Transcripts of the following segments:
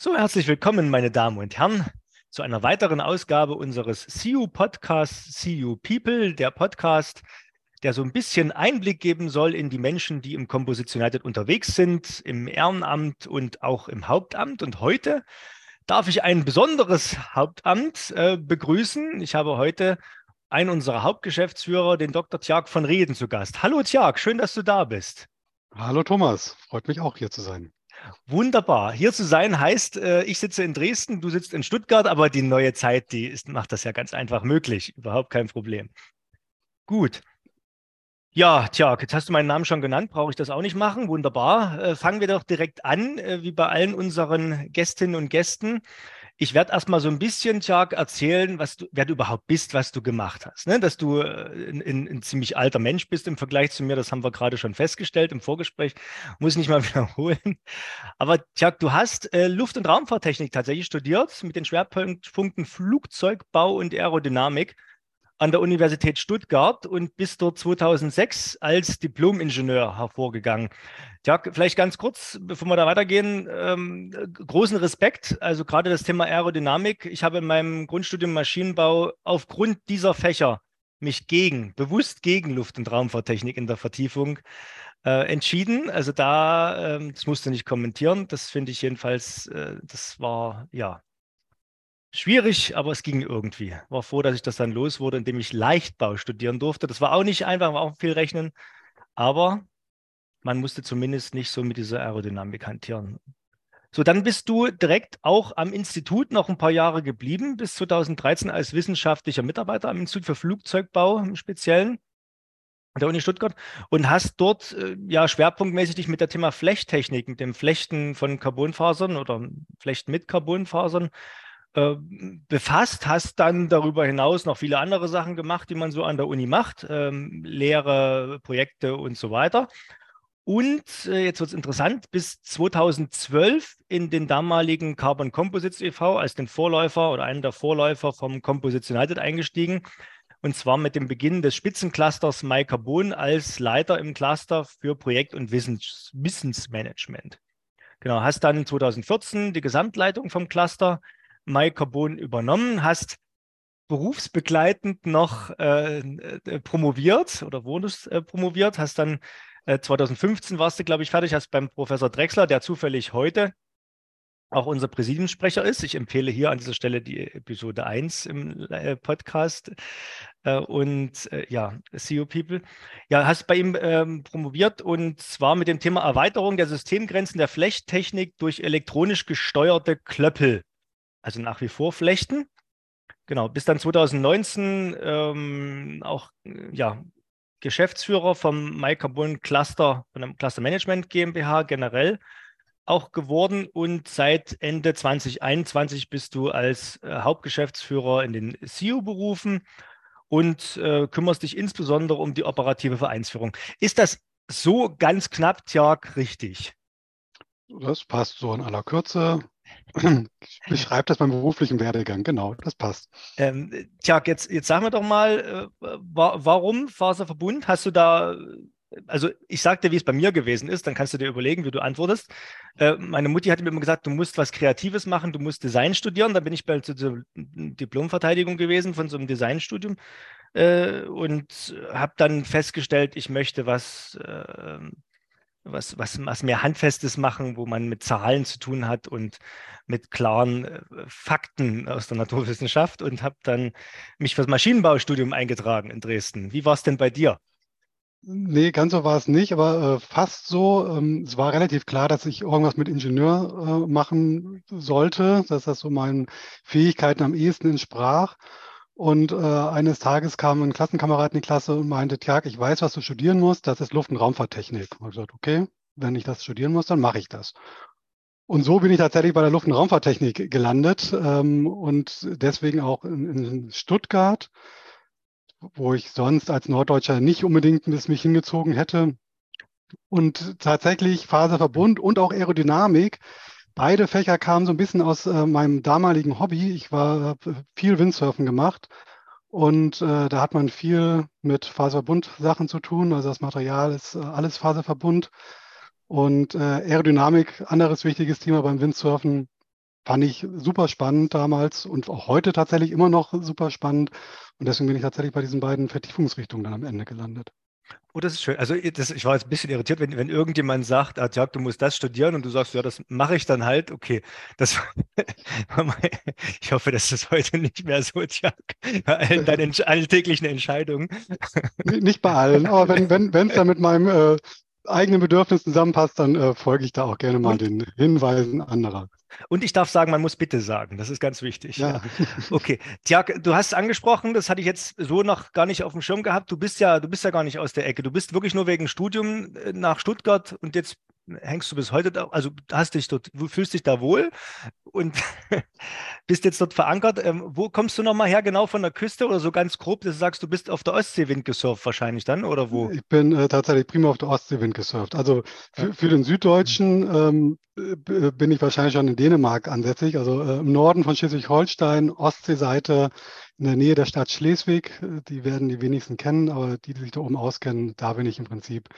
So, herzlich willkommen, meine Damen und Herren, zu einer weiteren Ausgabe unseres CU Podcasts CU People, der Podcast, der so ein bisschen Einblick geben soll in die Menschen, die im Composition United unterwegs sind, im Ehrenamt und auch im Hauptamt. Und heute darf ich ein besonderes Hauptamt äh, begrüßen. Ich habe heute einen unserer Hauptgeschäftsführer, den Dr. Tjag von Reden, zu Gast. Hallo Tjag, schön, dass du da bist. Hallo Thomas, freut mich auch hier zu sein. Wunderbar. Hier zu sein heißt, äh, ich sitze in Dresden, du sitzt in Stuttgart, aber die neue Zeit, die ist, macht das ja ganz einfach möglich. Überhaupt kein Problem. Gut. Ja, tja, jetzt hast du meinen Namen schon genannt, brauche ich das auch nicht machen. Wunderbar. Äh, fangen wir doch direkt an, äh, wie bei allen unseren Gästinnen und Gästen. Ich werde erstmal so ein bisschen, Tjag, erzählen, was du, wer du überhaupt bist, was du gemacht hast. Ne? Dass du äh, ein, ein, ein, ziemlich alter Mensch bist im Vergleich zu mir, das haben wir gerade schon festgestellt im Vorgespräch, muss ich nicht mal wiederholen. Aber Tjag, du hast äh, Luft- und Raumfahrttechnik tatsächlich studiert mit den Schwerpunkten Flugzeugbau und Aerodynamik an der Universität Stuttgart und bist dort 2006 als Diplom-Ingenieur hervorgegangen. Ja, vielleicht ganz kurz, bevor wir da weitergehen, ähm, großen Respekt. Also gerade das Thema Aerodynamik. Ich habe in meinem Grundstudium Maschinenbau aufgrund dieser Fächer mich gegen, bewusst gegen Luft- und Raumfahrttechnik in der Vertiefung äh, entschieden. Also da, ähm, das du nicht kommentieren. Das finde ich jedenfalls, äh, das war ja Schwierig, aber es ging irgendwie. War froh, dass ich das dann los wurde, indem ich Leichtbau studieren durfte. Das war auch nicht einfach, war auch viel rechnen, aber man musste zumindest nicht so mit dieser Aerodynamik hantieren. So, dann bist du direkt auch am Institut noch ein paar Jahre geblieben, bis 2013 als wissenschaftlicher Mitarbeiter am Institut für Flugzeugbau im Speziellen der Uni Stuttgart und hast dort äh, ja schwerpunktmäßig dich mit der Thema Flechttechnik, mit dem Flechten von Carbonfasern oder Flechten mit Carbonfasern äh, befasst, hast dann darüber hinaus noch viele andere Sachen gemacht, die man so an der Uni macht, ähm, Lehre, Projekte und so weiter. Und äh, jetzt wird es interessant, bis 2012 in den damaligen Carbon Composites e.V. als den Vorläufer oder einen der Vorläufer vom Composites United eingestiegen. Und zwar mit dem Beginn des Spitzenclusters MyCarbon als Leiter im Cluster für Projekt- und Wissens Wissensmanagement. Genau, hast dann 2014 die Gesamtleitung vom Cluster MyCarbon übernommen, hast berufsbegleitend noch äh, äh, promoviert oder wurdest äh, promoviert, hast dann 2015 äh, warst du, glaube ich, fertig, hast beim Professor Drexler, der zufällig heute auch unser Präsidiumssprecher ist. Ich empfehle hier an dieser Stelle die Episode 1 im äh, Podcast und ja, CEO People. Ja, hast bei ihm ähm, promoviert und zwar mit dem Thema Erweiterung der Systemgrenzen der Flechttechnik durch elektronisch gesteuerte Klöppel also nach wie vor flechten. Genau, bis dann 2019 ähm, auch ja, Geschäftsführer vom MyCarbon Cluster, von dem Cluster Management GmbH generell auch geworden und seit Ende 2021 bist du als äh, Hauptgeschäftsführer in den CEO berufen und äh, kümmerst dich insbesondere um die operative Vereinsführung. Ist das so ganz knapp, Tjag, richtig? Das passt so in aller Kürze. Ich beschreibe das beim beruflichen Werdegang, genau, das passt. Ähm, tja, jetzt, jetzt sag mir doch mal, äh, warum Faserverbund? Hast du da, also ich sag dir, wie es bei mir gewesen ist, dann kannst du dir überlegen, wie du antwortest. Äh, meine Mutti hat mir immer gesagt, du musst was Kreatives machen, du musst Design studieren. Da bin ich bei der Diplomverteidigung gewesen von so einem Designstudium äh, und habe dann festgestellt, ich möchte was äh, was, was, was mehr Handfestes machen, wo man mit Zahlen zu tun hat und mit klaren äh, Fakten aus der Naturwissenschaft und habe dann mich fürs Maschinenbaustudium eingetragen in Dresden. Wie war es denn bei dir? Nee, ganz so war es nicht, aber äh, fast so. Ähm, es war relativ klar, dass ich irgendwas mit Ingenieur äh, machen sollte, dass das so meinen Fähigkeiten am ehesten entsprach. Und äh, eines Tages kam ein Klassenkamerad in die Klasse und meinte, Tjag, ich weiß, was du studieren musst, das ist Luft- und Raumfahrttechnik. Und ich gesagt, okay, wenn ich das studieren muss, dann mache ich das. Und so bin ich tatsächlich bei der Luft- und Raumfahrttechnik gelandet ähm, und deswegen auch in, in, Stuttgart, wo ich sonst als Norddeutscher nicht unbedingt bis mich hingezogen hätte. Und tatsächlich Faserverbund und auch Aerodynamik Beide Fächer kamen so ein bisschen aus äh, meinem damaligen Hobby. Ich war äh, viel Windsurfen gemacht und äh, da hat man viel mit Faserbund-Sachen zu tun. Also das Material ist äh, alles Faserverbund und äh, Aerodynamik, anderes wichtiges Thema beim Windsurfen. fand ich super spannend damals und auch heute tatsächlich immer noch super spannend. Und deswegen bin ich tatsächlich bei diesen beiden Vertiefungsrichtungen dann am Ende gelandet. Oh, das ist schön. Also das, ich war jetzt ein bisschen irritiert, wenn, wenn irgendjemand sagt, ah, Tjag, du musst das studieren und du sagst, ja, das mache ich dann halt. Okay, das, ich hoffe, das ist heute nicht mehr so, Tjag, bei allen deinen alltäglichen Entscheidungen. Nicht bei allen, aber wenn es wenn, wenn dann mit meinem äh, eigenen Bedürfnissen zusammenpasst, dann äh, folge ich da auch gerne mal und, den Hinweisen anderer. Und ich darf sagen, man muss bitte sagen. Das ist ganz wichtig. Ja. ja. Okay. Tja, du hast es angesprochen, das hatte ich jetzt so noch gar nicht auf dem Schirm gehabt. Du bist ja, du bist ja gar nicht aus der Ecke. Du bist wirklich nur wegen Studium äh, nach Stuttgart und jetzt hängst du bis heute da, also hast dich dort, du fühlst dich da wohl und bist jetzt dort verankert. Ähm, wo kommst du nochmal her, genau von der Küste oder so ganz grob, dass du sagst, du bist auf der Ostsee Wind gesurft wahrscheinlich dann oder wo? Ich bin äh, tatsächlich prima auf der Ostsee Wind gesurft. Also für, für den Süddeutschen ähm, bin ich wahrscheinlich schon in Dänemark ansässig, also äh, im Norden von Schleswig-Holstein, Ostseeseite, in der Nähe der Stadt Schleswig. Die werden die wenigsten kennen, aber die, die sich da oben auskennen, da bin ich im Prinzip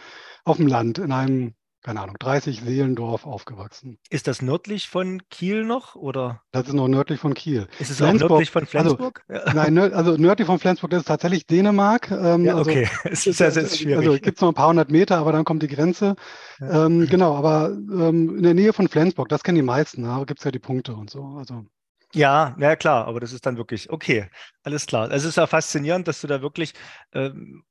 auf dem Land in einem keine Ahnung, 30 Seelendorf aufgewachsen. Ist das nördlich von Kiel noch oder? Das ist noch nördlich von Kiel. Ist es Flensburg, auch nördlich von also, Flensburg? Also, ja. Nein, nörd, also nördlich von Flensburg, das ist tatsächlich Dänemark. Ähm, ja, okay, es ist, das ist schwierig. Also gibt es noch ein paar hundert Meter, aber dann kommt die Grenze. Ja. Ähm, genau, aber ähm, in der Nähe von Flensburg, das kennen die meisten, da gibt es ja die Punkte und so. Also. Ja, ja klar, aber das ist dann wirklich, okay, alles klar. Es ist ja faszinierend, dass du da wirklich, ähm,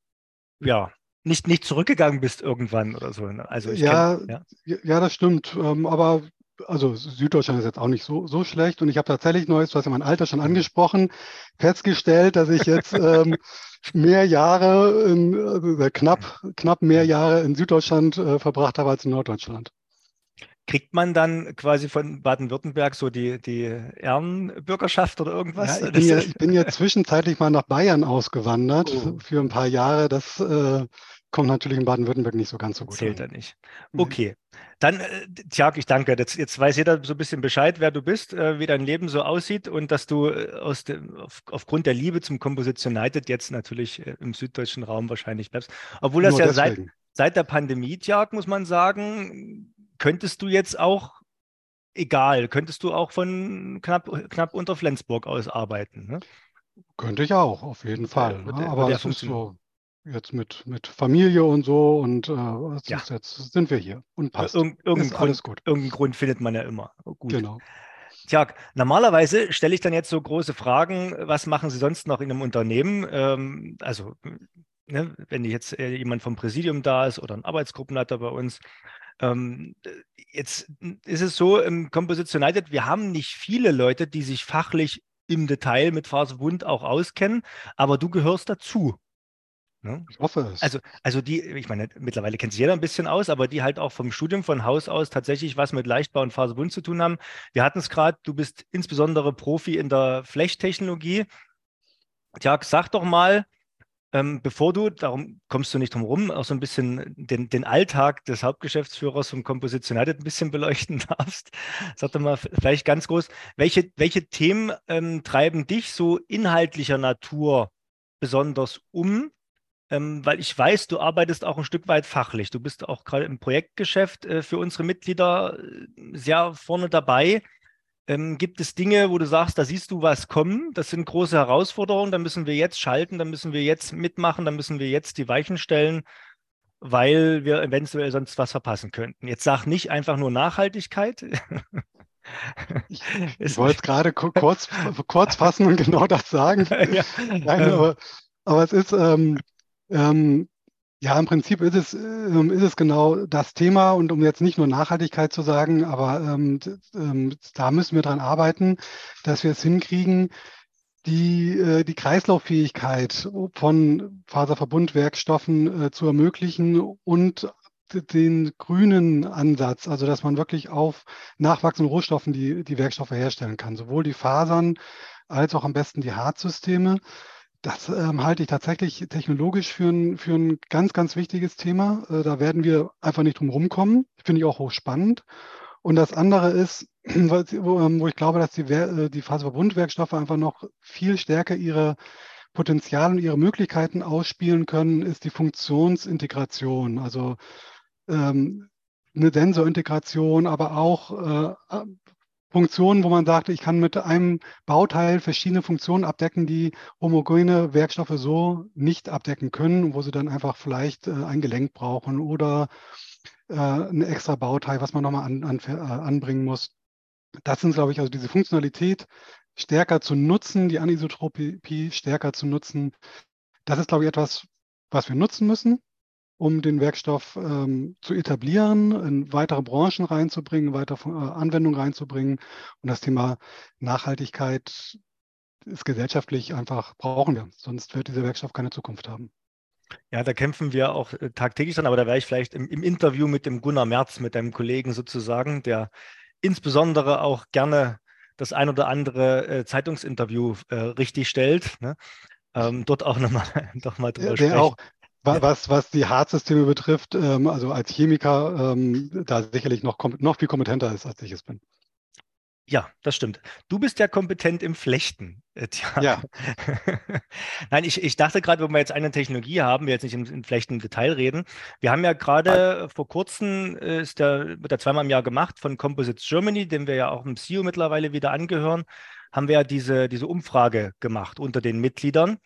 ja, nicht, nicht zurückgegangen bist irgendwann oder so. Ne? Also ja, kenn, ja, ja. das stimmt. Ähm, aber also Süddeutschland ist jetzt auch nicht so, so schlecht. Und ich habe tatsächlich Neues, du hast ja mein Alter schon angesprochen, festgestellt, dass ich jetzt ähm, mehr Jahre, in, also knapp, knapp mehr Jahre in Süddeutschland äh, verbracht habe als in Norddeutschland. Kriegt man dann quasi von Baden-Württemberg so die, die Ehrenbürgerschaft oder irgendwas? Ja, ich, bin ja, ich, bin ja, zwischenzeitlich mal nach Bayern ausgewandert oh. für ein paar Jahre. Das äh, kommt natürlich in Baden-Württemberg nicht so ganz so gut. Zählt er nicht. Okay. Dann, äh, Tjag, ich danke. Jetzt, jetzt, weiß jeder so ein bisschen Bescheid, wer du bist, äh, wie dein Leben so aussieht und dass du äh, aus dem, auf, aufgrund der Liebe zum Composition United jetzt natürlich im süddeutschen Raum wahrscheinlich bleibst. Obwohl das Nur ja seit, seit der Pandemie, Tjag, muss man sagen, könntest du jetzt auch, egal, könntest du auch von knapp, knapp unter Flensburg aus arbeiten? Ne? Könnte ich auch, auf jeden Fall. Ja, ne? Aber es ist so jetzt mit, mit Familie und so und äh, ja. jetzt sind wir hier und passt. Irgend, irgendein, Grund, gut. irgendeinen Grund findet man ja immer. Oh, gut. Genau. Tja, normalerweise stelle ich dann jetzt so große Fragen, was machen Sie sonst noch in einem Unternehmen? Ähm, also, ne, wenn jetzt äh, jemand vom Präsidium da ist oder ein Arbeitsgruppenleiter bei uns, ähm, jetzt ist es so, im Composition United, wir haben nicht viele Leute, die sich fachlich im Detail mit Faserbund auch auskennen, aber du gehörst dazu. Ne? Ich hoffe es. Also, also die, ich meine, mittlerweile kennt sich jeder ein bisschen aus, aber die halt auch vom Studium von Haus aus tatsächlich was mit Leichtbau und Faserbund zu tun haben. Wir hatten es gerade, du bist insbesondere Profi in der Flechtechnologie. Tja, sag doch mal, ähm, bevor du, darum kommst du nicht drum rum, auch so ein bisschen den, den Alltag des Hauptgeschäftsführers vom Composition United ein bisschen beleuchten darfst, sag doch mal vielleicht ganz groß, welche, welche Themen ähm, treiben dich so inhaltlicher Natur besonders um? Ähm, weil ich weiß, du arbeitest auch ein Stück weit fachlich. Du bist auch gerade im Projektgeschäft äh, für unsere Mitglieder äh, sehr vorne dabei. Ähm, gibt es Dinge, wo du sagst, da siehst du was kommen? Das sind große Herausforderungen, da müssen wir jetzt schalten, da müssen wir jetzt mitmachen, da müssen wir jetzt die Weichen stellen, weil wir eventuell sonst was verpassen könnten. Jetzt sag nicht einfach nur Nachhaltigkeit. Ich, ich wollte es gerade kurz, kurz fassen und genau das sagen. Ja. Nein, aber, aber es ist, ähm, ähm, ja, im Prinzip ist es, ähm, ist es genau das Thema und um jetzt nicht nur Nachhaltigkeit zu sagen, aber ähm, ähm, da müssen wir dran arbeiten, dass wir es hinkriegen, die, äh, die Kreislauffähigkeit von Faserverbundwerkstoffen äh, zu ermöglichen und den grünen Ansatz, also dass man wirklich auf nachwachsenden Rohstoffen die, die Werkstoffe herstellen kann, sowohl die Fasern als auch am besten die Hartsysteme. Das ähm, halte ich tatsächlich technologisch für ein, für ein ganz, ganz wichtiges Thema. Äh, da werden wir einfach nicht drum rumkommen. Finde ich auch hochspannend. Und das andere ist, wo, ähm, wo ich glaube, dass die, äh, die Faserverbundwerkstoffe einfach noch viel stärker ihre Potenziale und ihre Möglichkeiten ausspielen können, ist die Funktionsintegration. Also ähm, eine Sensorintegration, aber auch äh, Funktionen, wo man sagt, ich kann mit einem Bauteil verschiedene Funktionen abdecken, die homogene Werkstoffe so nicht abdecken können, wo sie dann einfach vielleicht äh, ein Gelenk brauchen oder äh, ein extra Bauteil, was man nochmal an, an, äh, anbringen muss. Das sind, glaube ich, also diese Funktionalität stärker zu nutzen, die Anisotropie stärker zu nutzen. Das ist, glaube ich, etwas, was wir nutzen müssen um den Werkstoff ähm, zu etablieren, in weitere Branchen reinzubringen, weitere äh, Anwendungen reinzubringen. Und das Thema Nachhaltigkeit ist gesellschaftlich einfach, brauchen wir. Sonst wird dieser Werkstoff keine Zukunft haben. Ja, da kämpfen wir auch äh, tagtäglich dran, aber da wäre ich vielleicht im, im, Interview mit dem Gunnar Merz, mit deinem Kollegen sozusagen, der insbesondere auch gerne das ein oder andere äh, Zeitungsinterview äh, richtig stellt. Ne? Ähm, dort auch nochmal noch mal drüber der, sprechen. Auch, was, was die Hartsysteme betrifft, ähm, also als Chemiker, ähm, da sicherlich noch, noch viel kompetenter ist, als ich es bin. Ja, das stimmt. Du bist ja kompetent im Flechten. Äh, ja. Nein, ich, ich dachte gerade, wenn wir jetzt eine Technologie haben, wir jetzt nicht im, im Flechten im Detail reden. Wir haben ja gerade vor kurzem, äh, ist der, wird der zweimal im Jahr gemacht von Composites Germany, dem wir ja auch im CEO mittlerweile wieder angehören, haben wir ja diese, diese Umfrage gemacht unter den Mitgliedern.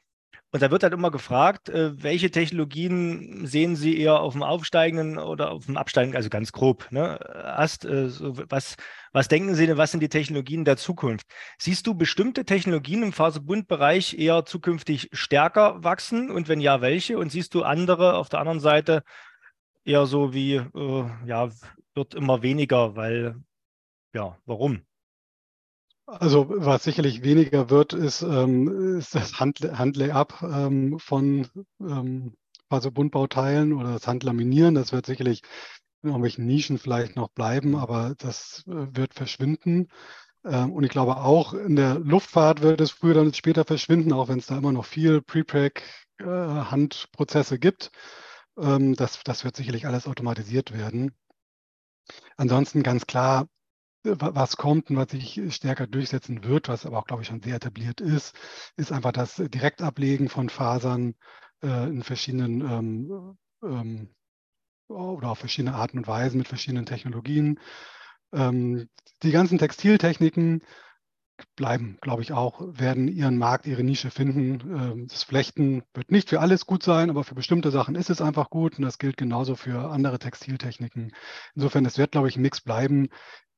Und da wird halt immer gefragt, äh, welche Technologien sehen Sie eher auf dem aufsteigenden oder auf dem absteigenden, also ganz grob, ne? Ast, äh, so, was, was denken Sie denn, was sind die Technologien der Zukunft? Siehst du bestimmte Technologien im Faserbundbereich eher zukünftig stärker wachsen und wenn ja, welche? Und siehst du andere auf der anderen Seite eher so wie, äh, ja, wird immer weniger, weil, ja, warum? Also was sicherlich weniger wird, ist, ähm, ist das Handlay-up ähm, von ähm, Faserbundbauteilen oder das Handlaminieren. Das wird sicherlich in irgendwelchen Nischen vielleicht noch bleiben, aber das äh, wird verschwinden. Ähm, und ich glaube auch in der Luftfahrt wird es früher oder später verschwinden, auch wenn es da immer noch viel Pre-Pack-Handprozesse äh, gibt. Ähm, das, das wird sicherlich alles automatisiert werden. Ansonsten ganz klar, was kommt und was sich stärker durchsetzen wird, was aber auch, glaube ich, schon sehr etabliert ist, ist einfach das Direktablegen von Fasern äh, in verschiedenen ähm, ähm, oder auf verschiedene Arten und Weisen mit verschiedenen Technologien. Ähm, die ganzen Textiltechniken bleiben, glaube ich, auch, werden ihren Markt, ihre Nische finden. Ähm, das Flechten wird nicht für alles gut sein, aber für bestimmte Sachen ist es einfach gut und das gilt genauso für andere Textiltechniken. Insofern, es wird, glaube ich, ein Mix bleiben,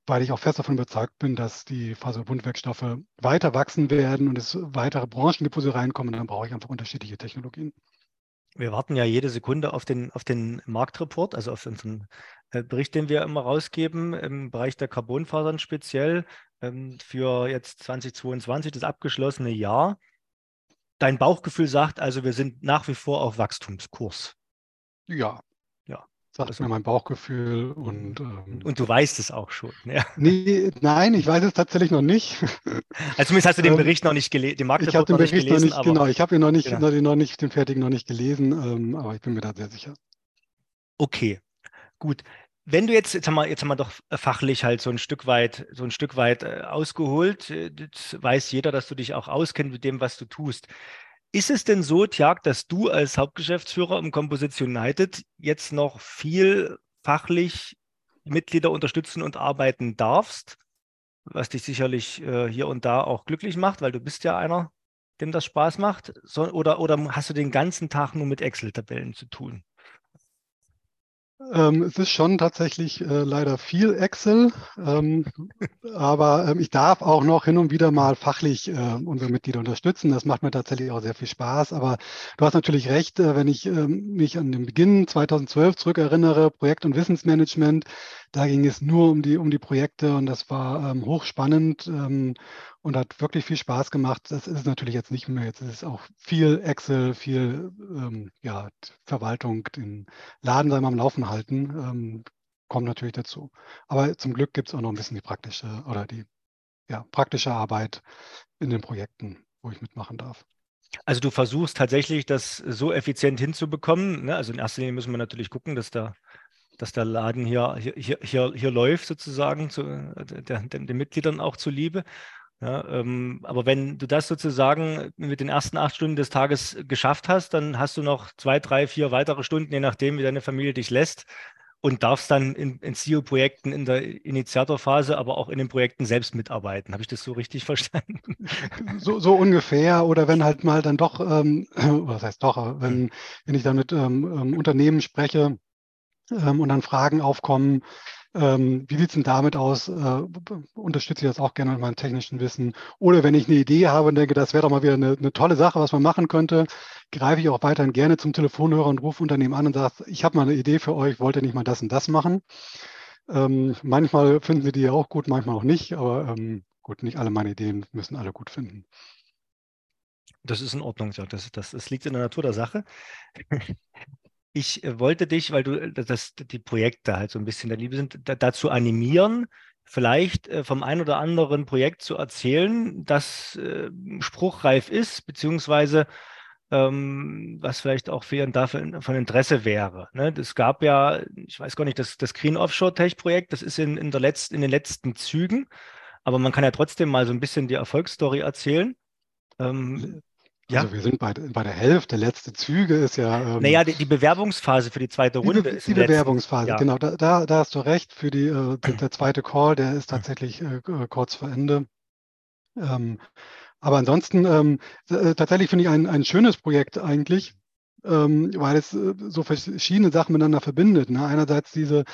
weil ich auch fest davon überzeugt bin, dass die Faserbundwerkstoffe weiter wachsen werden und es weitere Branchen gibt, wo sie reinkommen. dann brauche ich einfach unterschiedliche Technologien. Wir warten ja jede Sekunde auf den, auf den Marktreport, also auf unseren äh, Bericht, den wir immer rausgeben im Bereich der Carbonfasern speziell ähm, für jetzt 2022, das abgeschlossene Jahr. Dein Bauchgefühl sagt also, wir sind nach wie vor auf Wachstumskurs. Ja, sagt also, mir mein Bauchgefühl und ähm, und du weißt es auch schon. Ja. Nee, nein, ich weiß es tatsächlich noch nicht. Also zumindest hast du den ähm, Bericht noch nicht gelesen, den Ich habe den Bericht noch nicht, gelesen, noch nicht genau, ich habe ihn noch nicht, genau. noch nicht, den fertigen noch nicht gelesen, ähm, aber ich bin mir da sehr sicher. Okay, gut. Wenn du jetzt, jetzt haben wir, jetzt haben wir doch fachlich halt so ein Stück weit, so ein Stück weit äh, ausgeholt, das weiß jeder, dass du dich auch auskennst mit dem, was du tust. Ist es denn so, Tjag, dass du als Hauptgeschäftsführer im Composition United jetzt noch viel fachlich Mitglieder unterstützen und arbeiten darfst, was dich sicherlich äh, hier und da auch glücklich macht, weil du bist ja einer, dem das Spaß macht, so, oder, oder hast du den ganzen Tag nur mit Excel-Tabellen zu tun? Ähm, es ist schon tatsächlich äh, leider viel Excel, ähm, aber ähm, ich darf auch noch hin und wieder mal fachlich äh, unsere Mitglieder unterstützen. Das macht mir tatsächlich auch sehr viel Spaß. Aber du hast natürlich recht, äh, wenn ich ähm, mich an den Beginn 2012 zurückerinnere, Projekt- und Wissensmanagement, da ging es nur um die, um die Projekte und das war ähm, hochspannend ähm, und hat wirklich viel Spaß gemacht. Das ist es natürlich jetzt nicht mehr. Jetzt ist es auch viel Excel, viel ähm, ja, Verwaltung, den Laden sei mal am Laufen halten, ähm, kommt natürlich dazu. Aber zum Glück gibt es auch noch ein bisschen die praktische oder die ja, praktische Arbeit in den Projekten, wo ich mitmachen darf. Also du versuchst tatsächlich, das so effizient hinzubekommen. Ne? Also in erster Linie müssen wir natürlich gucken, dass da dass der Laden hier, hier, hier, hier läuft, sozusagen, zu, der, den, den Mitgliedern auch zuliebe. Ja, ähm, aber wenn du das sozusagen mit den ersten acht Stunden des Tages geschafft hast, dann hast du noch zwei, drei, vier weitere Stunden, je nachdem, wie deine Familie dich lässt, und darfst dann in, in CEO-Projekten in der Initiatorphase, aber auch in den Projekten selbst mitarbeiten. Habe ich das so richtig verstanden? So, so ungefähr. Oder wenn halt mal dann doch, ähm, was heißt doch, wenn, wenn ich dann mit ähm, ähm Unternehmen spreche ähm, und dann Fragen aufkommen, ähm, wie sieht es denn damit aus? Äh, unterstütze ich das auch gerne mit meinem technischen Wissen? Oder wenn ich eine Idee habe und denke, das wäre doch mal wieder eine, eine, tolle Sache, was man machen könnte, greife ich auch weiterhin gerne zum Telefonhörer und rufe Unternehmen an und sage, ich habe mal eine Idee für euch, wollt ihr nicht mal das und das machen? Ähm, manchmal finden sie die ja auch gut, manchmal auch nicht, aber ähm, gut, nicht alle meine Ideen müssen alle gut finden. Das ist in Ordnung, ja. Das, das, das liegt in der Natur der Sache. Ich äh, wollte dich, weil du äh, das, die Projekte halt so ein bisschen der Liebe sind, da, dazu animieren, vielleicht äh, vom ein oder anderen Projekt zu erzählen, das spruchreif ist, beziehungsweise ähm, was vielleicht auch für dafür von Interesse wäre. Ne? Es gab ja, ich weiß gar nicht, das, das Green Offshore Tech Projekt, das ist in, in, der letzten, in den letzten Zügen, aber man kann ja trotzdem mal so ein bisschen die Erfolgsstory erzählen. Ähm, ja. Also wir sind bei, bei der Hälfte, letzte Züge ist ja. Ähm, naja, die, die, Bewerbungsphase für die zweite Runde die, ist. Die Bewerbungsphase, ja. genau. Da, da, da, hast du recht. Für die, äh, der, der, zweite Call, der ist tatsächlich äh, äh, kurz vor Ende. Ähm, aber ansonsten, ähm, äh, tatsächlich finde ich ein, ein schönes Projekt eigentlich, ähm, weil es äh, so verschiedene Sachen miteinander verbindet. Ne? Einerseits diese,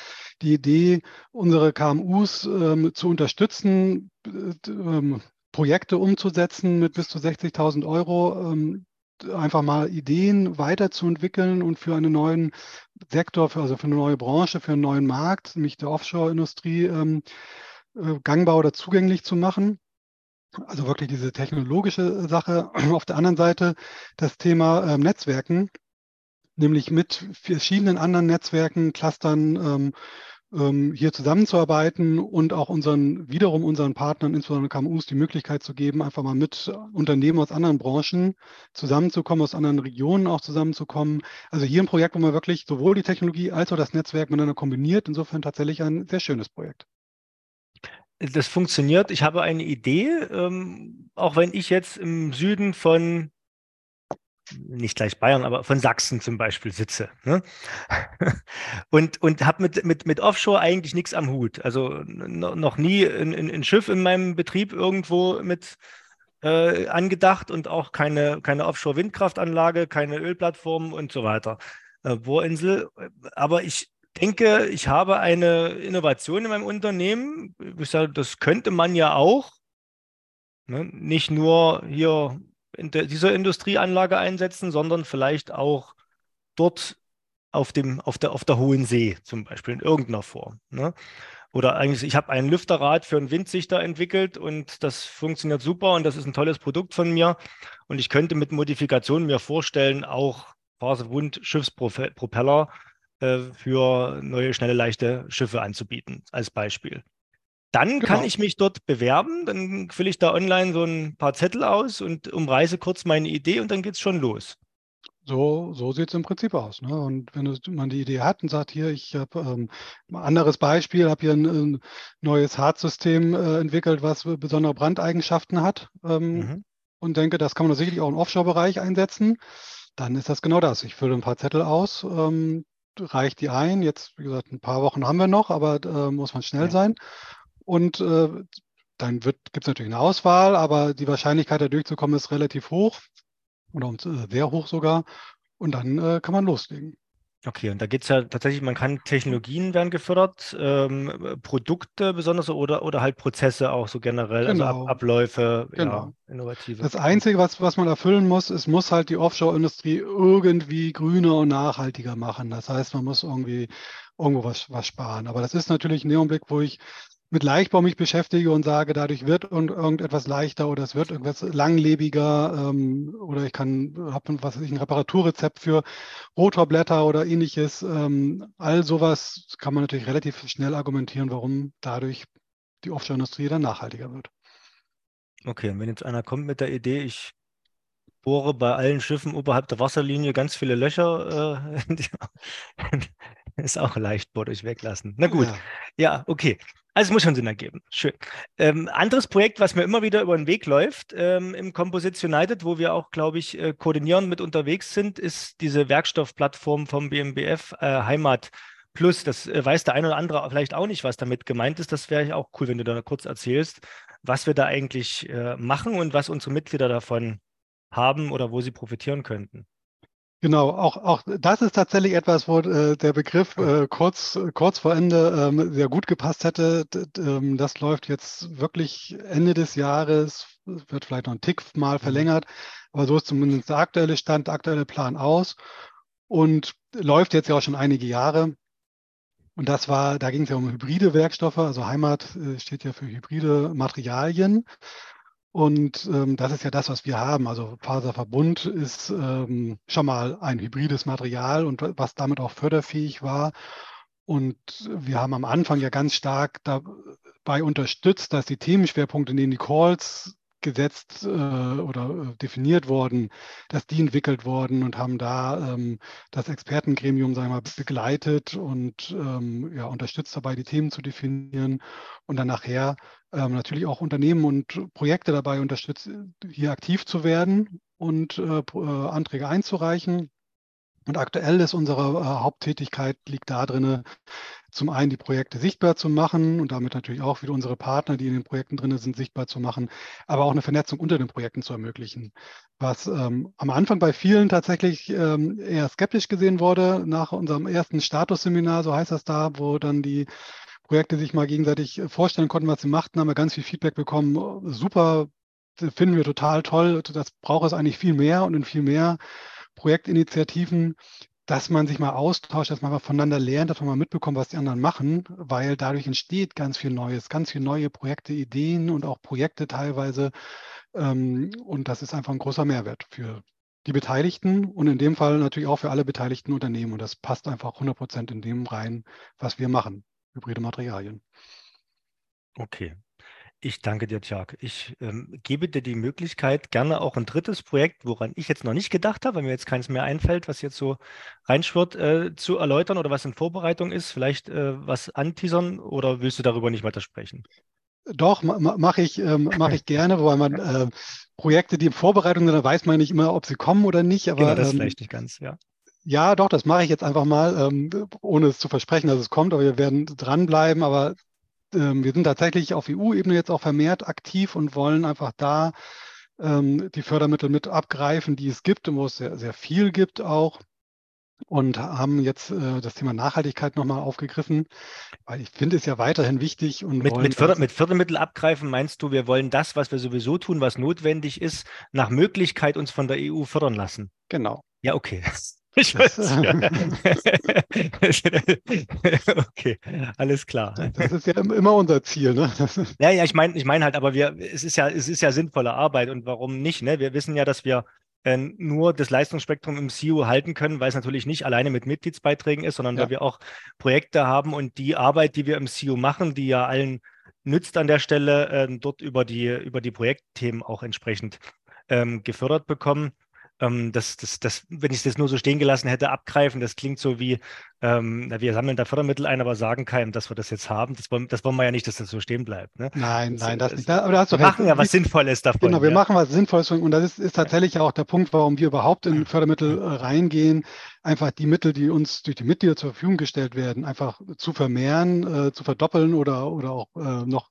die Idee, unsere KMUs ähm, zu unterstützen, äh, ähm, Projekte umzusetzen mit bis zu 60.000 Euro, ähm, einfach mal Ideen weiterzuentwickeln und für einen neuen Sektor, für, also für eine neue Branche, für einen neuen Markt, nämlich der Offshore-Industrie, ähm, äh, gangbar oder zugänglich zu machen. Also wirklich diese technologische Sache. Auf der anderen Seite das Thema ähm, Netzwerken, nämlich mit verschiedenen anderen Netzwerken, Clustern, ähm, hier zusammenzuarbeiten und auch unseren, wiederum unseren Partnern, insbesondere KMUs, die Möglichkeit zu geben, einfach mal mit Unternehmen aus anderen Branchen zusammenzukommen, aus anderen Regionen auch zusammenzukommen. Also hier ein Projekt, wo man wirklich sowohl die Technologie als auch das Netzwerk miteinander kombiniert. Insofern tatsächlich ein sehr schönes Projekt. Das funktioniert. Ich habe eine Idee, ähm, auch wenn ich jetzt im Süden von nicht gleich Bayern, aber von Sachsen zum Beispiel sitze. Ne? Und und habe mit, mit, mit Offshore eigentlich nichts am Hut. Also noch nie ein, ein, Schiff in meinem Betrieb irgendwo mit äh, angedacht und auch keine, keine Offshore-Windkraftanlage, keine Ölplattform und so weiter. Äh, Bohrinsel. Aber ich denke, ich habe eine Innovation in meinem Unternehmen. Ich sage, das könnte man ja auch. Ne? Nicht nur hier in dieser Industrieanlage einsetzen, sondern vielleicht auch dort auf, dem, auf, der, auf der Hohen See zum Beispiel in irgendeiner Form. Ne? Oder eigentlich, ich habe ein Lüfterrad für einen Windsichter entwickelt und das funktioniert super und das ist ein tolles Produkt von mir. Und ich könnte mit Modifikationen mir vorstellen, auch Faserwund-Schiffspropeller äh, für neue, schnelle, leichte Schiffe anzubieten, als Beispiel. Dann genau. kann ich mich dort bewerben, dann fülle ich da online so ein paar Zettel aus und umreiße kurz meine Idee und dann geht es schon los. So, so sieht es im Prinzip aus. Ne? Und wenn man die Idee hat und sagt, hier, ich habe ähm, ein anderes Beispiel, habe hier ein, ein neues Hartsystem äh, entwickelt, was besondere Brandeigenschaften hat ähm, mhm. und denke, das kann man sicherlich auch im Offshore-Bereich einsetzen, dann ist das genau das. Ich fülle ein paar Zettel aus, ähm, reicht die ein. Jetzt, wie gesagt, ein paar Wochen haben wir noch, aber äh, muss man schnell ja. sein. Und äh, dann gibt es natürlich eine Auswahl, aber die Wahrscheinlichkeit, da durchzukommen, ist relativ hoch oder äh, sehr hoch sogar. Und dann äh, kann man loslegen. Okay, und da geht es ja tatsächlich, man kann Technologien werden gefördert, ähm, Produkte besonders oder, oder halt Prozesse auch so generell, genau. also Ab genau. Abläufe, genau. ja, innovative. Das Einzige, was, was man erfüllen muss, es muss halt die Offshore-Industrie irgendwie grüner und nachhaltiger machen. Das heißt, man muss irgendwie irgendwo was, was sparen. Aber das ist natürlich ein Augenblick, wo ich mit Leichtbau mich beschäftige und sage, dadurch wird irgendetwas leichter oder es wird irgendwas langlebiger ähm, oder ich kann, habe was ich, ein Reparaturrezept für Rotorblätter oder ähnliches. Ähm, all sowas kann man natürlich relativ schnell argumentieren, warum dadurch die Offshore-Industrie dann nachhaltiger wird. Okay, und wenn jetzt einer kommt mit der Idee, ich bohre bei allen Schiffen oberhalb der Wasserlinie ganz viele Löcher, äh, ist auch Leichtbohr durch weglassen. Na gut, ja, ja okay. Also es muss schon Sinn ergeben. Schön. Ähm, anderes Projekt, was mir immer wieder über den Weg läuft ähm, im Composites United, wo wir auch, glaube ich, äh, koordinierend mit unterwegs sind, ist diese Werkstoffplattform vom BMBF äh, Heimat Plus, das äh, weiß der eine oder andere vielleicht auch nicht, was damit gemeint ist. Das wäre auch cool, wenn du da kurz erzählst, was wir da eigentlich äh, machen und was unsere Mitglieder davon haben oder wo sie profitieren könnten. Genau, auch, auch das ist tatsächlich etwas, wo äh, der Begriff äh, kurz, kurz vor Ende ähm, sehr gut gepasst hätte. Ähm, das läuft jetzt wirklich Ende des Jahres, wird vielleicht noch ein Tick mal mhm. verlängert, aber so ist zumindest der aktuelle Stand, der aktuelle Plan aus und läuft jetzt ja auch schon einige Jahre. Und das war, da ging es ja um hybride Werkstoffe, also Heimat äh, steht ja für hybride Materialien. Und ähm, das ist ja das, was wir haben. Also Faserverbund ist ähm, schon mal ein hybrides Material und was damit auch förderfähig war. Und wir haben am Anfang ja ganz stark dabei unterstützt, dass die Themenschwerpunkte, in denen die Calls gesetzt äh, oder äh, definiert worden, dass die entwickelt wurden und haben da ähm, das Expertengremium sagen wir mal, begleitet und ähm, ja, unterstützt dabei, die Themen zu definieren und dann nachher ähm, natürlich auch Unternehmen und Projekte dabei unterstützt, hier aktiv zu werden und äh, äh Anträge einzureichen. Und aktuell ist unsere äh, Haupttätigkeit liegt da drin, zum einen die Projekte sichtbar zu machen und damit natürlich auch wieder unsere Partner, die in den Projekten drin sind, sichtbar zu machen, aber auch eine Vernetzung unter den Projekten zu ermöglichen. Was ähm, am Anfang bei vielen tatsächlich ähm, eher skeptisch gesehen wurde, nach unserem ersten Statusseminar, so heißt das da, wo dann die Projekte sich mal gegenseitig vorstellen konnten, was sie machten, haben wir ganz viel Feedback bekommen. Super, finden wir total toll. Das braucht es eigentlich viel mehr und in viel mehr Projektinitiativen, dass man sich mal austauscht, dass man mal voneinander lernt, dass man mal mitbekommt, was die anderen machen, weil dadurch entsteht ganz viel Neues, ganz viele neue Projekte, Ideen und auch Projekte teilweise. Ähm, und das ist einfach ein großer Mehrwert für die Beteiligten und in dem Fall natürlich auch für alle beteiligten Unternehmen. Und das passt einfach 100 Prozent in dem rein, was wir machen, hybride Materialien. Okay, ich danke dir, Tjag. Ich ähm, gebe dir die Möglichkeit, gerne auch ein drittes Projekt, woran ich jetzt noch nicht gedacht habe, weil mir jetzt keins mehr einfällt, was jetzt so reinschwirrt, äh, zu erläutern oder was in Vorbereitung ist. Vielleicht äh, was anteasern oder willst du darüber nicht weiter sprechen? Doch, ma mache ich, ähm, mach ich gerne, wobei man äh, Projekte, die in Vorbereitung sind, da weiß man nicht immer, ob sie kommen oder nicht. Aber, genau, das ähm, vielleicht nicht ganz, ja. Ja, doch, das mache ich jetzt einfach mal, ähm, ohne es zu versprechen, dass es kommt, aber wir werden dranbleiben. Aber ähm, wir sind tatsächlich auf EU-Ebene jetzt auch vermehrt aktiv und wollen einfach da ähm, die Fördermittel mit abgreifen, die es gibt und wo es sehr, sehr viel gibt auch. Und haben jetzt äh, das Thema Nachhaltigkeit nochmal aufgegriffen, weil ich finde es ja weiterhin wichtig. Und mit, mit, Förder, mit Fördermittel abgreifen meinst du, wir wollen das, was wir sowieso tun, was notwendig ist, nach Möglichkeit uns von der EU fördern lassen? Genau. Ja, okay. Ich weiß. Ja. okay, alles klar. Das ist ja immer unser Ziel, ne? ja, ja, ich meine, ich meine halt, aber wir, es ist ja, es ist ja sinnvolle Arbeit und warum nicht? Ne? Wir wissen ja, dass wir äh, nur das Leistungsspektrum im CIO halten können, weil es natürlich nicht alleine mit Mitgliedsbeiträgen ist, sondern ja. weil wir auch Projekte haben und die Arbeit, die wir im CIO machen, die ja allen nützt an der Stelle, äh, dort über die, über die Projektthemen auch entsprechend ähm, gefördert bekommen ähm, das, das, das, wenn ich das nur so stehen gelassen hätte, abgreifen, das klingt so wie, ähm, wir sammeln da Fördermittel ein, aber sagen keinem, dass wir das jetzt haben. Das wollen, das wollen wir ja nicht, dass das so stehen bleibt. Ne? Nein, nein, das, das nicht. Aber da hast wir machen ja was Sinnvolles davon. Genau, wir ja. machen was Sinnvolles und das ist, ist tatsächlich auch der Punkt, warum wir überhaupt in Fördermittel äh, reingehen, einfach die Mittel, die uns durch die Mitglieder zur Verfügung gestellt werden, einfach zu vermehren, äh, zu verdoppeln oder, oder auch äh, noch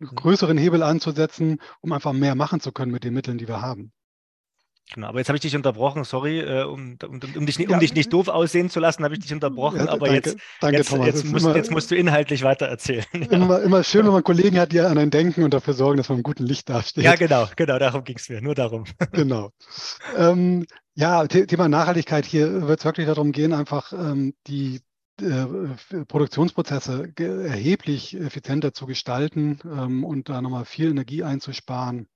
einen mhm. größeren Hebel anzusetzen, um einfach mehr machen zu können mit den Mitteln, die wir haben. Genau, aber jetzt habe ich dich unterbrochen, sorry, äh, um, um, um, dich, um ja. dich nicht doof aussehen zu lassen, habe ich dich unterbrochen, ja, aber danke, jetzt, danke, jetzt, Thomas, jetzt, musst, immer, jetzt, musst, du inhaltlich weiter erzählen. Immer, immer schön, wenn man Kollegen hat, die an einen denken und dafür sorgen, dass man im guten Licht dasteht. Ja, genau, genau, darum ging es mir, nur darum. Genau. Ähm, ja, Thema Nachhaltigkeit, hier wird es wirklich darum gehen, einfach ähm, die äh, Produktionsprozesse erheblich effizienter zu gestalten ähm, und da nochmal viel Energie einzusparen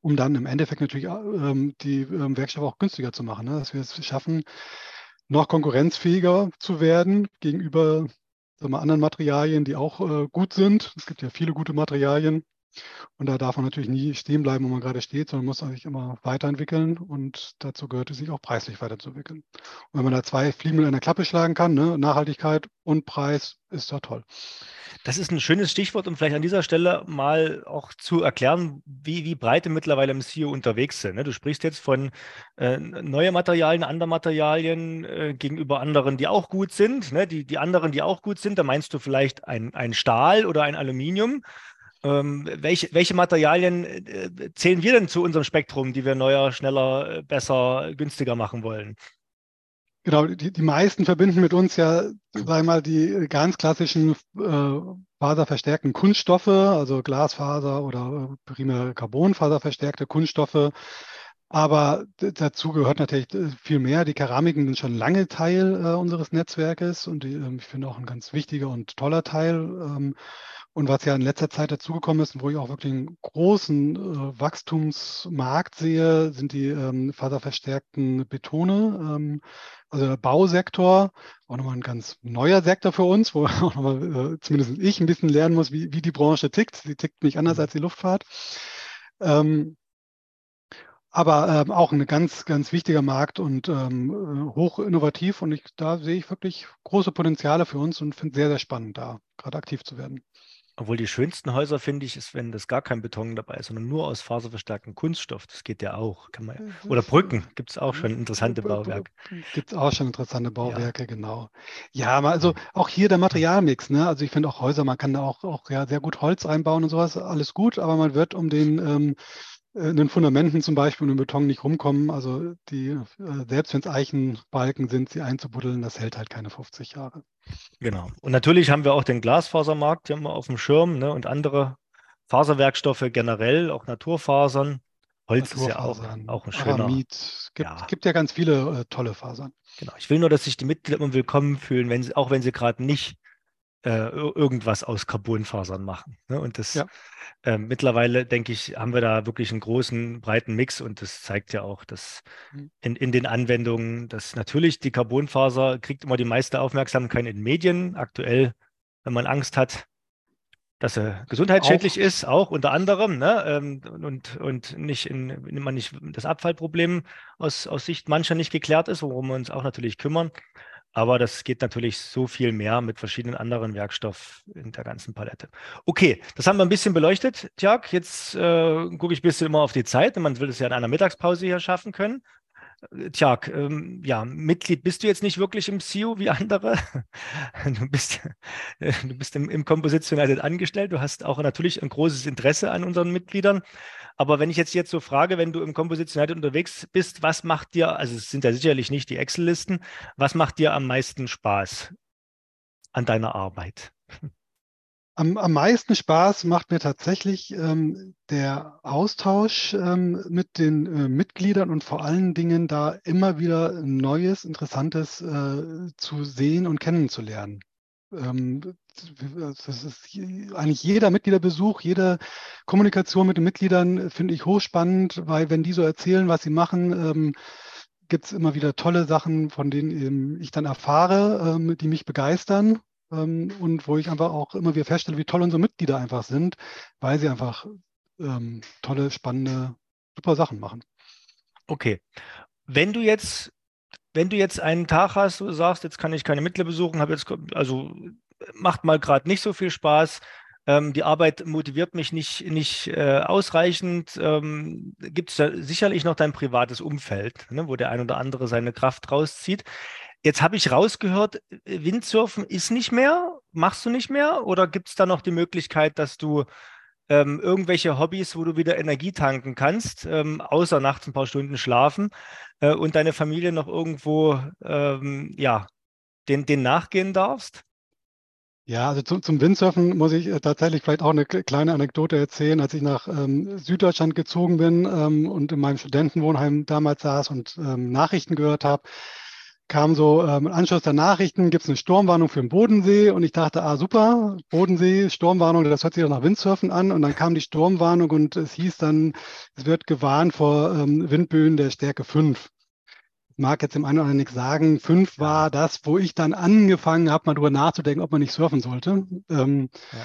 um dann im Endeffekt natürlich ähm, die ähm, Werkstoffe auch günstiger zu machen, ne? dass wir es schaffen, noch konkurrenzfähiger zu werden gegenüber sagen wir, anderen Materialien, die auch äh, gut sind. Es gibt ja viele gute Materialien, Und da darf man natürlich nie stehen bleiben, wo man gerade steht, sondern muss sich immer weiterentwickeln und dazu gehört es, sich auch preislich weiterzuentwickeln. Und wenn man da zwei Fliegen mit einer Klappe schlagen kann, ne, Nachhaltigkeit und Preis, ist da toll. Das ist ein schönes Stichwort, um vielleicht an dieser Stelle mal auch zu erklären, wie, wie breit wir mittlerweile im CEO unterwegs sind. Ne? Du sprichst jetzt von äh, neue Materialien, andere Materialien äh, gegenüber anderen, die auch gut sind. Ne? Die, die anderen, die auch gut sind, da meinst du vielleicht ein, ein Stahl oder ein Aluminium. Ähm, welche, welche Materialien äh, zählen wir denn zu unserem Spektrum, die wir neuer, schneller, äh, besser, günstiger machen wollen? Genau, die, die meisten verbinden mit uns ja, sag mal, die ganz klassischen äh, faserverstärkten Kunststoffe, also Glasfaser oder äh, primär Carbonfaserverstärkte Kunststoffe. Aber dazu gehört natürlich äh, viel mehr. Die Keramiken sind schon lange Teil äh, unseres Netzwerkes und die, äh, ich finde auch ein ganz wichtiger und toller Teil. Ähm, und was ja in letzter Zeit dazugekommen ist, wo ich auch wirklich einen großen äh, Wachstumsmarkt sehe, sind die ähm, faserverstärkten Betone. Ähm, also der Bausektor, auch nochmal ein ganz neuer Sektor für uns, wo auch nochmal, äh, zumindest ich ein bisschen lernen muss, wie, wie die Branche tickt. Sie tickt nicht anders mhm. als die Luftfahrt. Ähm, aber ähm, auch ein ganz, ganz wichtiger Markt und ähm, äh, hoch innovativ. Und ich, da sehe ich wirklich große Potenziale für uns und finde es sehr, sehr spannend, da gerade aktiv zu werden. Obwohl die schönsten Häuser, finde ich, ist, wenn das gar kein Beton dabei ist, sondern nur aus faserverstärktem Kunststoff. Das geht ja auch. Kann man, oder Brücken gibt es auch schon interessante Bauwerke. Gibt es auch schon interessante Bauwerke, ja. genau. Ja, also auch hier der Materialmix. Ne? Also ich finde auch Häuser, man kann da auch, auch ja, sehr gut Holz einbauen und sowas, alles gut, aber man wird um den ähm, in den Fundamenten zum Beispiel und im Beton nicht rumkommen. Also die, äh, selbst wenn es Eichenbalken sind, sie einzubuddeln, das hält halt keine 50 Jahre. Genau. Und natürlich haben wir auch den Glasfasermarkt ja immer auf dem Schirm ne? und andere Faserwerkstoffe generell, auch Naturfasern. Holz ist ja auch, auch ein schöner. Aramid. Gibt, ja. gibt ja ganz viele äh, tolle Fasern. Genau. Ich will nur, dass sich die Mitglieder immer willkommen fühlen, wenn sie, auch wenn sie gerade nicht äh, irgendwas aus Carbonfasern machen. Ne? Und das ja. äh, mittlerweile, denke ich, haben wir da wirklich einen großen, breiten Mix und das zeigt ja auch, dass mhm. in, in den Anwendungen, dass natürlich die Carbonfaser kriegt immer die meiste Aufmerksamkeit in Medien. Aktuell, wenn man Angst hat, dass er gesundheitsschädlich auch. ist, auch unter anderem, ne? Ähm, und, und nicht in, man nicht das Abfallproblem aus, aus Sicht mancher nicht geklärt ist, worum wir uns auch natürlich kümmern. Aber das geht natürlich so viel mehr mit verschiedenen anderen Werkstoffen in der ganzen Palette. Okay, das haben wir ein bisschen beleuchtet, Tjag. Jetzt äh, gucke ich ein bisschen immer auf die Zeit. Man will es ja in einer Mittagspause hier schaffen können. Tjag, ähm, ja, Mitglied bist du jetzt nicht wirklich im CEO wie andere. Du bist, du bist im, im Composition United angestellt. Du hast auch natürlich ein großes Interesse an unseren Mitgliedern. Aber wenn ich jetzt jetzt so frage, wenn du im Composition unterwegs bist, was macht dir, also es sind ja sicherlich nicht die Excel-Listen, was macht dir am meisten Spaß an deiner Arbeit? Am, am meisten Spaß macht mir tatsächlich ähm, der Austausch ähm, mit den äh, Mitgliedern und vor allen Dingen da immer wieder Neues, Interessantes äh, zu sehen und kennenzulernen. Ähm, das ist eigentlich jeder Mitgliederbesuch, jede Kommunikation mit den Mitgliedern finde ich hochspannend, weil wenn die so erzählen, was sie machen, ähm, gibt es immer wieder tolle Sachen, von denen ich dann erfahre, ähm, die mich begeistern ähm, und wo ich einfach auch immer wieder feststelle, wie toll unsere Mitglieder einfach sind, weil sie einfach ähm, tolle, spannende, super Sachen machen. Okay. Wenn du jetzt wenn du jetzt einen Tag hast, du sagst, jetzt kann ich keine Mitglieder besuchen, habe jetzt, also macht mal gerade nicht so viel Spaß, ähm, die Arbeit motiviert mich nicht, nicht äh, ausreichend, ähm, gibt es sicherlich noch dein privates Umfeld, ne, wo der ein oder andere seine Kraft rauszieht. Jetzt habe ich rausgehört, Windsurfen ist nicht mehr, machst du nicht mehr oder gibt es da noch die Möglichkeit, dass du ähm, irgendwelche Hobbys, wo du wieder Energie tanken kannst, ähm, außer nachts ein paar Stunden schlafen äh, und deine Familie noch irgendwo ähm, ja, den, den nachgehen darfst? Ja, also zum, zum Windsurfen muss ich äh, tatsächlich vielleicht auch eine kleine Anekdote erzählen. Als ich nach ähm, Süddeutschland gezogen bin ähm, und in meinem Studentenwohnheim damals saß und ähm, Nachrichten gehört habe, kam so ähm, im Anschluss der Nachrichten, gibt es eine Sturmwarnung für den Bodensee und ich dachte, ah super, Bodensee, Sturmwarnung, das hört sich doch nach Windsurfen an und dann kam die Sturmwarnung und es hieß dann, es wird gewarnt vor ähm, Windböen der Stärke 5. Ich mag jetzt dem einen oder anderen nichts sagen. 5 war das, wo ich dann angefangen habe, mal drüber nachzudenken, ob man nicht surfen sollte. Ähm, ja.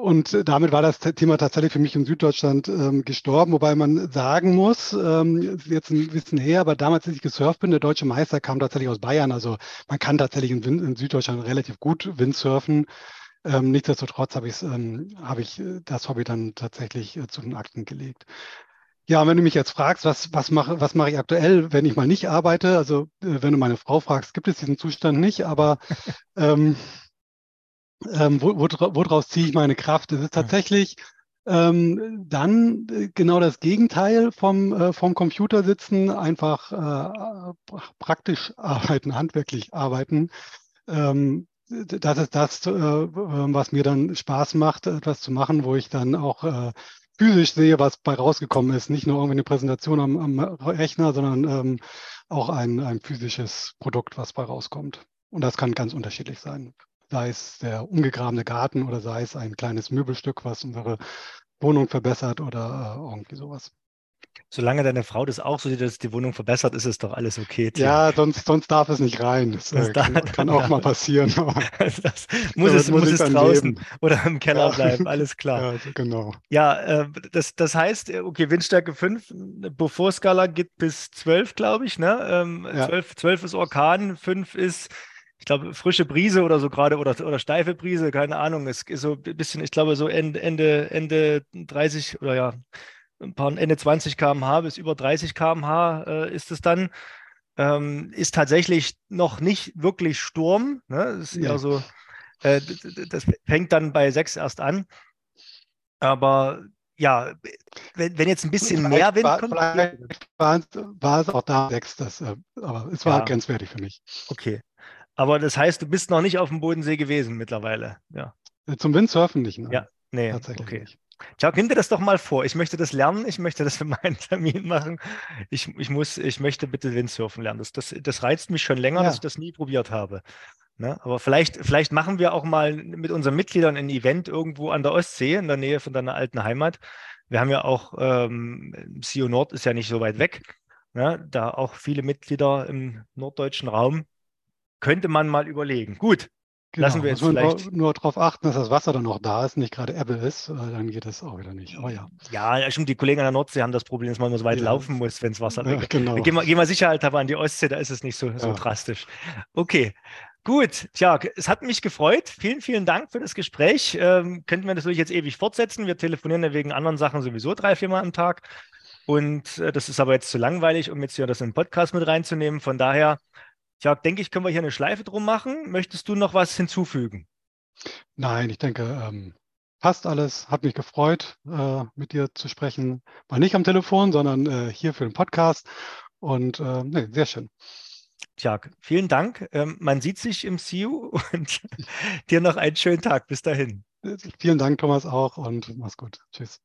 Und damit war das Thema tatsächlich für mich in Süddeutschland ähm, gestorben, wobei man sagen muss, ähm, jetzt ein bisschen her, aber damals, als ich gesurft bin, der deutsche Meister kam tatsächlich aus Bayern. Also man kann tatsächlich in, in Süddeutschland relativ gut Windsurfen. Ähm, nichtsdestotrotz habe ähm, hab ich das Hobby dann tatsächlich äh, zu den Akten gelegt. Ja, wenn du mich jetzt fragst, was, was mache was mache ich aktuell, wenn ich mal nicht arbeite, also äh, wenn du meine Frau fragst, gibt es diesen Zustand nicht, aber ähm, ähm, wo, wo, woraus ziehe ich meine Kraft? Es ist tatsächlich ähm, dann äh, genau das Gegenteil vom, äh, vom Computer sitzen, einfach äh, praktisch arbeiten, handwerklich arbeiten. Ähm, das ist das, äh, was mir dann Spaß macht, etwas zu machen, wo ich dann auch äh, physisch sehe, was bei rausgekommen ist. Nicht nur irgendwie eine Präsentation am, am Rechner, sondern ähm, auch ein, ein physisches Produkt, was bei rauskommt. Und das kann ganz unterschiedlich sein sei es der umgegrabene Garten oder sei es ein kleines Möbelstück, was unsere Wohnung verbessert oder äh, irgendwie sowas. Solange deine Frau das auch so sieht, dass die Wohnung verbessert, ist es doch alles okay. Tim. Ja, sonst, sonst darf es nicht rein. Das, das äh, kann, da, kann, auch mal passieren. das muss es, muss es draußen leben. oder im Keller ja. bleiben, alles klar. Ja, genau. Ja, äh, das, das heißt, äh, okay, Windstärke 5, Beaufort-Skala geht bis 12, glaube ich. Ne? Ähm, ja. 12, 12 ist Orkan, 5 ist ich glaube, frische Brise oder so gerade oder, oder steife Brise, keine Ahnung. Es ist so ein bisschen, ich glaube, so Ende, Ende, Ende 30 oder ja, ein paar Ende 20 km/h bis über 30 km/h äh, ist es dann. Ähm, ist tatsächlich noch nicht wirklich Sturm. Ne? Das ist eher so, äh, das fängt dann bei 6 erst an. Aber ja, wenn, wenn jetzt ein bisschen vielleicht mehr Wind war, kommt. Vielleicht war, war, es auch da 6, das, äh, aber es war ja. grenzwertig für mich. Okay. Aber das heißt, du bist noch nicht auf dem Bodensee gewesen mittlerweile. Ja. Zum Windsurfen nicht, ne? Ja, nee, tatsächlich. Okay. Ciao, nimm dir das doch mal vor. Ich möchte das lernen. Ich möchte das für meinen Termin machen. Ich, ich, muss, ich möchte bitte Windsurfen lernen. Das, das, das reizt mich schon länger, ja. dass ich das nie probiert habe. Ne? Aber vielleicht, vielleicht machen wir auch mal mit unseren Mitgliedern ein Event irgendwo an der Ostsee, in der Nähe von deiner alten Heimat. Wir haben ja auch, ähm, CEO Nord ist ja nicht so weit weg. Ne? Da auch viele Mitglieder im norddeutschen Raum könnte man mal überlegen. Gut, Genau, Lassen wir jetzt vielleicht nur, nur darauf achten, dass das Wasser dann noch da ist, nicht gerade Ebbe ist, dann geht das auch wieder nicht. Aber ja. Ja, stimmt. Die Kollegen an der Nordsee haben das Problem, dass man so weit ja. laufen muss, wenn es Wasser ja, genau. Gehen wir, gehen wir sicherheitshalber an die Ostsee, da ist es nicht so, so ja. drastisch. Okay. Gut, tja, es hat mich gefreut. Vielen, vielen Dank für das Gespräch. Ähm, könnten wir natürlich jetzt ewig fortsetzen. Wir telefonieren ja wegen anderen Sachen sowieso drei, viermal am Tag. Und äh, das ist aber jetzt zu langweilig, um jetzt hier das in den Podcast mit reinzunehmen. Von daher ja, denke ich, können wir hier eine Schleife drum machen. Möchtest du noch was hinzufügen? Nein, ich denke, ähm, passt alles. Hat mich gefreut, äh, mit dir zu sprechen. Mal nicht am Telefon, sondern äh, hier für den Podcast. Und äh, nee, sehr schön. Tja, vielen Dank. Ähm, man sieht sich im CU und dir noch einen schönen Tag. Bis dahin. Vielen Dank, Thomas, auch und mach's gut. Tschüss.